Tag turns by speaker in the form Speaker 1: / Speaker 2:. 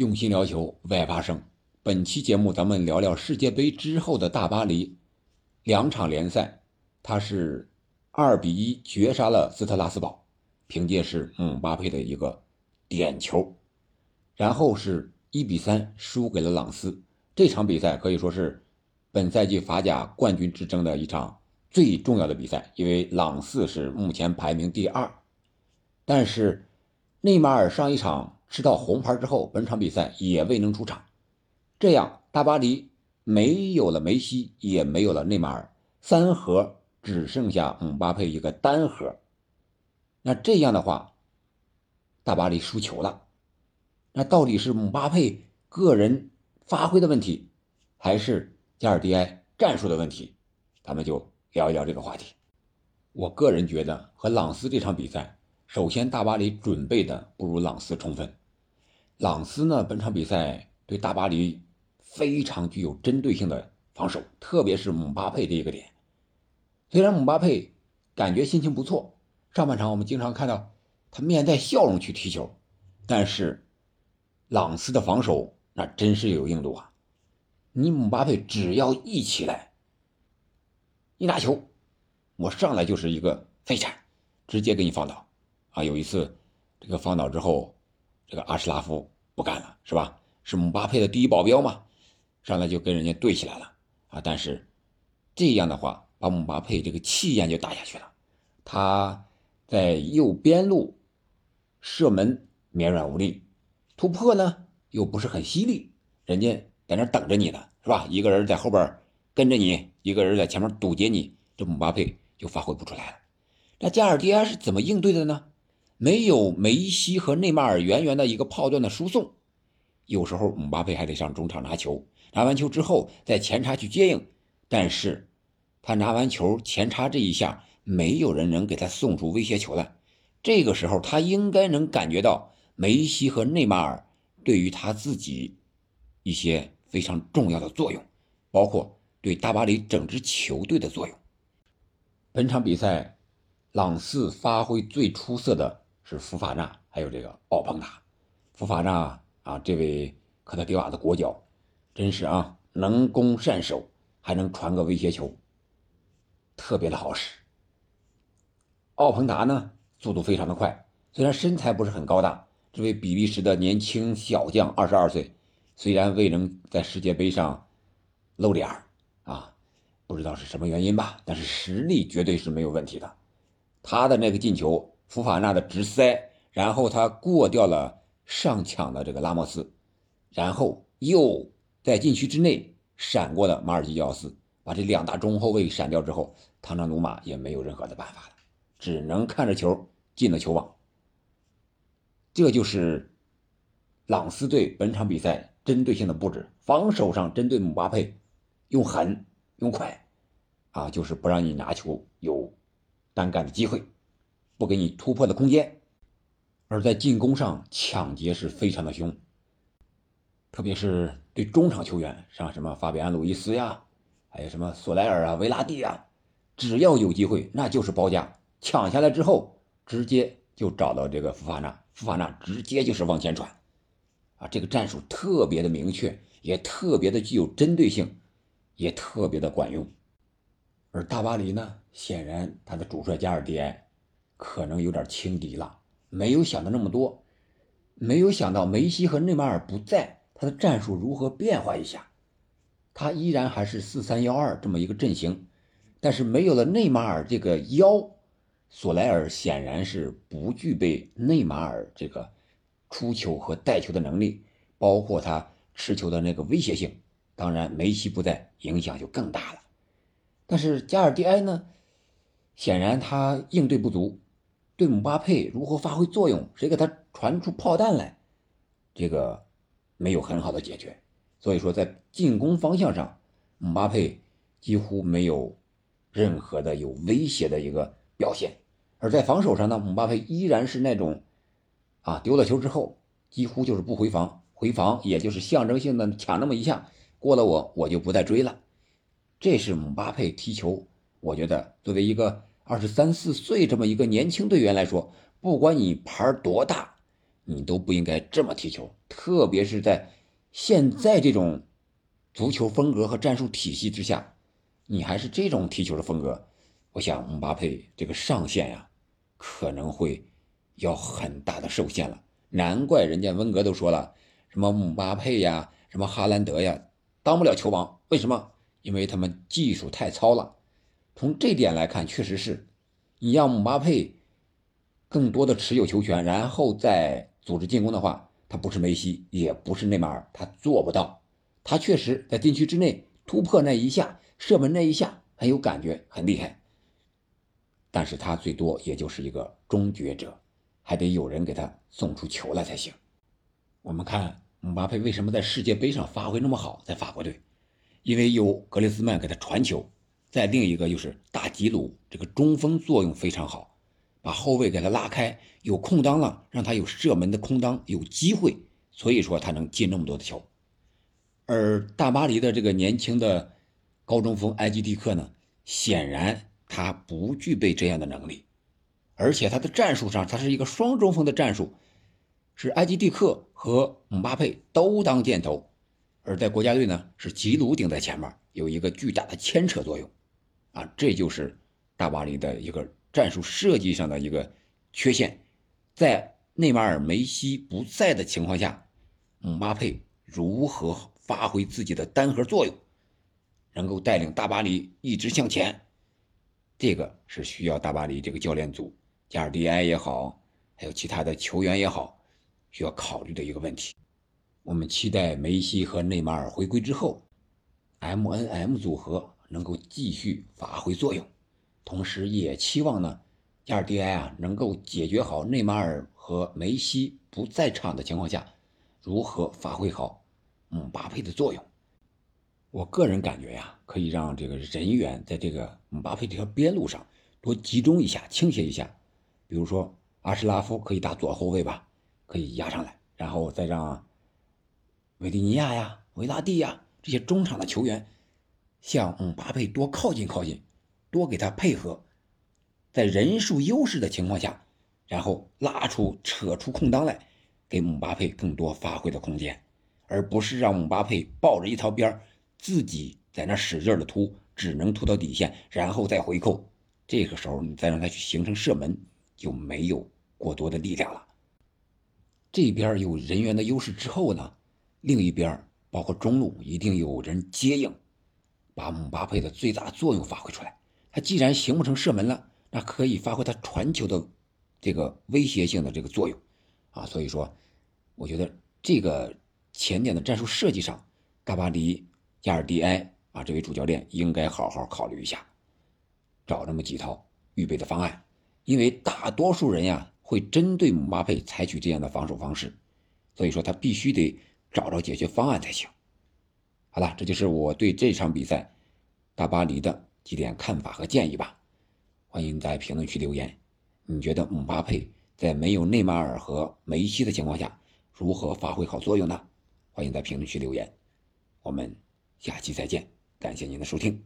Speaker 1: 用心聊球，为爱发声。本期节目咱们聊聊世界杯之后的大巴黎两场联赛，他是二比一绝杀了斯特拉斯堡，凭借是姆巴佩的一个点球，然后是一比三输给了朗斯。这场比赛可以说是本赛季法甲冠军之争的一场最重要的比赛，因为朗斯是目前排名第二，但是内马尔上一场吃到红牌之后，本场比赛也未能出场。这样，大巴黎没有了梅西，也没有了内马尔，三核只剩下姆巴佩一个单核。那这样的话，大巴黎输球了。那到底是姆巴佩个人发挥的问题，还是加尔迪埃战术的问题？咱们就聊一聊这个话题。我个人觉得，和朗斯这场比赛，首先大巴黎准备的不如朗斯充分。朗斯呢，本场比赛对大巴黎。非常具有针对性的防守，特别是姆巴佩这一个点。虽然姆巴佩感觉心情不错，上半场我们经常看到他面带笑容去踢球，但是朗斯的防守那真是有硬度啊！你姆巴佩只要一起来，一拿球，我上来就是一个飞铲，直接给你放倒。啊，有一次这个放倒之后，这个阿什拉夫不干了，是吧？是姆巴佩的第一保镖嘛？上来就跟人家对起来了啊！但是这样的话，把姆巴佩这个气焰就打下去了。他在右边路射门绵软无力，突破呢又不是很犀利，人家在那等着你呢，是吧？一个人在后边跟着你，一个人在前面堵截你，这姆巴佩就发挥不出来了。那加尔迪埃是怎么应对的呢？没有梅西和内马尔源源的一个炮段的输送，有时候姆巴佩还得上中场拿球。拿完球之后，在前插去接应，但是他拿完球前插这一下，没有人能给他送出威胁球来。这个时候，他应该能感觉到梅西和内马尔对于他自己一些非常重要的作用，包括对大巴黎整支球队的作用。本场比赛，朗斯发挥最出色的是福法纳，还有这个奥蓬达。福法纳啊，这位科特迪瓦的国脚。真是啊，能攻善守，还能传个威胁球，特别的好使。奥蓬达呢，速度非常的快，虽然身材不是很高大，这位比利时的年轻小将，二十二岁，虽然未能在世界杯上露脸啊，不知道是什么原因吧，但是实力绝对是没有问题的。他的那个进球，福法纳的直塞，然后他过掉了上抢的这个拉莫斯，然后又。在禁区之内闪过的马尔基奥斯，把这两大中后卫闪掉之后，唐纳鲁马也没有任何的办法了，只能看着球进了球网。这就是朗斯队本场比赛针对性的布置，防守上针对姆巴佩，用狠用快，啊，就是不让你拿球有单干的机会，不给你突破的空间，而在进攻上抢劫是非常的凶。特别是对中场球员，像什么法比安·路易斯呀，还有什么索莱尔啊、维拉蒂啊，只要有机会，那就是包夹，抢下来之后，直接就找到这个福法纳，福法纳直接就是往前传，啊，这个战术特别的明确，也特别的具有针对性，也特别的管用。而大巴黎呢，显然他的主帅加尔迪埃可能有点轻敌了，没有想到那么多，没有想到梅西和内马尔不在。他的战术如何变化一下？他依然还是四三幺二这么一个阵型，但是没有了内马尔这个腰，索莱尔显然是不具备内马尔这个出球和带球的能力，包括他持球的那个威胁性。当然，梅西不在，影响就更大了。但是加尔迪埃呢？显然他应对不足，对姆巴佩如何发挥作用，谁给他传出炮弹来，这个。没有很好的解决，所以说在进攻方向上，姆巴佩几乎没有任何的有威胁的一个表现；而在防守上呢，姆巴佩依然是那种啊丢了球之后几乎就是不回防，回防也就是象征性的抢那么一下过了我我就不再追了。这是姆巴佩踢球，我觉得作为一个二十三四岁这么一个年轻队员来说，不管你牌多大，你都不应该这么踢球，特别是在现在这种足球风格和战术体系之下，你还是这种踢球的风格，我想姆巴佩这个上限呀，可能会要很大的受限了。难怪人家温格都说了，什么姆巴佩呀，什么哈兰德呀，当不了球王，为什么？因为他们技术太糙了。从这点来看，确实是，你让姆巴佩更多的持有球权，然后再组织进攻的话，他不是梅西，也不是内马尔，他做不到。他确实在禁区之内突破那一下，射门那一下很有感觉，很厉害。但是他最多也就是一个终结者，还得有人给他送出球来才行。我们看姆巴佩为什么在世界杯上发挥那么好，在法国队，因为有格列兹曼给他传球。再另一个就是大吉鲁这个中锋作用非常好，把后卫给他拉开，有空当了，让他有射门的空当，有机会，所以说他能进那么多的球。而大巴黎的这个年轻的高中锋埃基蒂克呢，显然他不具备这样的能力，而且他的战术上他是一个双中锋的战术，是埃基蒂克和姆巴佩都当箭头，而在国家队呢是吉鲁顶在前面，有一个巨大的牵扯作用。啊，这就是大巴黎的一个战术设计上的一个缺陷，在内马尔、梅西不在的情况下，姆巴佩如何发挥自己的单核作用，能够带领大巴黎一直向前，这个是需要大巴黎这个教练组、加尔迪埃也好，还有其他的球员也好，需要考虑的一个问题。我们期待梅西和内马尔回归之后，M N M 组合。能够继续发挥作用，同时也期望呢，加尔迪埃啊能够解决好内马尔和梅西不在场的情况下，如何发挥好姆巴佩的作用。我个人感觉呀，可以让这个人员在这个姆巴佩这条边路上多集中一下、倾斜一下。比如说阿什拉夫可以打左后卫吧，可以压上来，然后再让维蒂尼亚呀、维拉蒂呀这些中场的球员。向姆巴佩多靠近靠近，多给他配合，在人数优势的情况下，然后拉出扯出空当来，给姆巴佩更多发挥的空间，而不是让姆巴佩抱着一条边自己在那使劲的突，只能突到底线，然后再回扣。这个时候你再让他去形成射门，就没有过多的力量了。这边有人员的优势之后呢，另一边包括中路一定有人接应。把姆巴佩的最大作用发挥出来。他既然形不成射门了，那可以发挥他传球的这个威胁性的这个作用啊。所以说，我觉得这个前点的战术设计上，大巴黎加尔迪埃啊这位主教练应该好好考虑一下，找那么几套预备的方案。因为大多数人呀会针对姆巴佩采取这样的防守方式，所以说他必须得找着解决方案才行。好了，这就是我对这场比赛大巴黎的几点看法和建议吧。欢迎在评论区留言，你觉得姆巴佩在没有内马尔和梅西的情况下如何发挥好作用呢？欢迎在评论区留言。我们下期再见，感谢您的收听。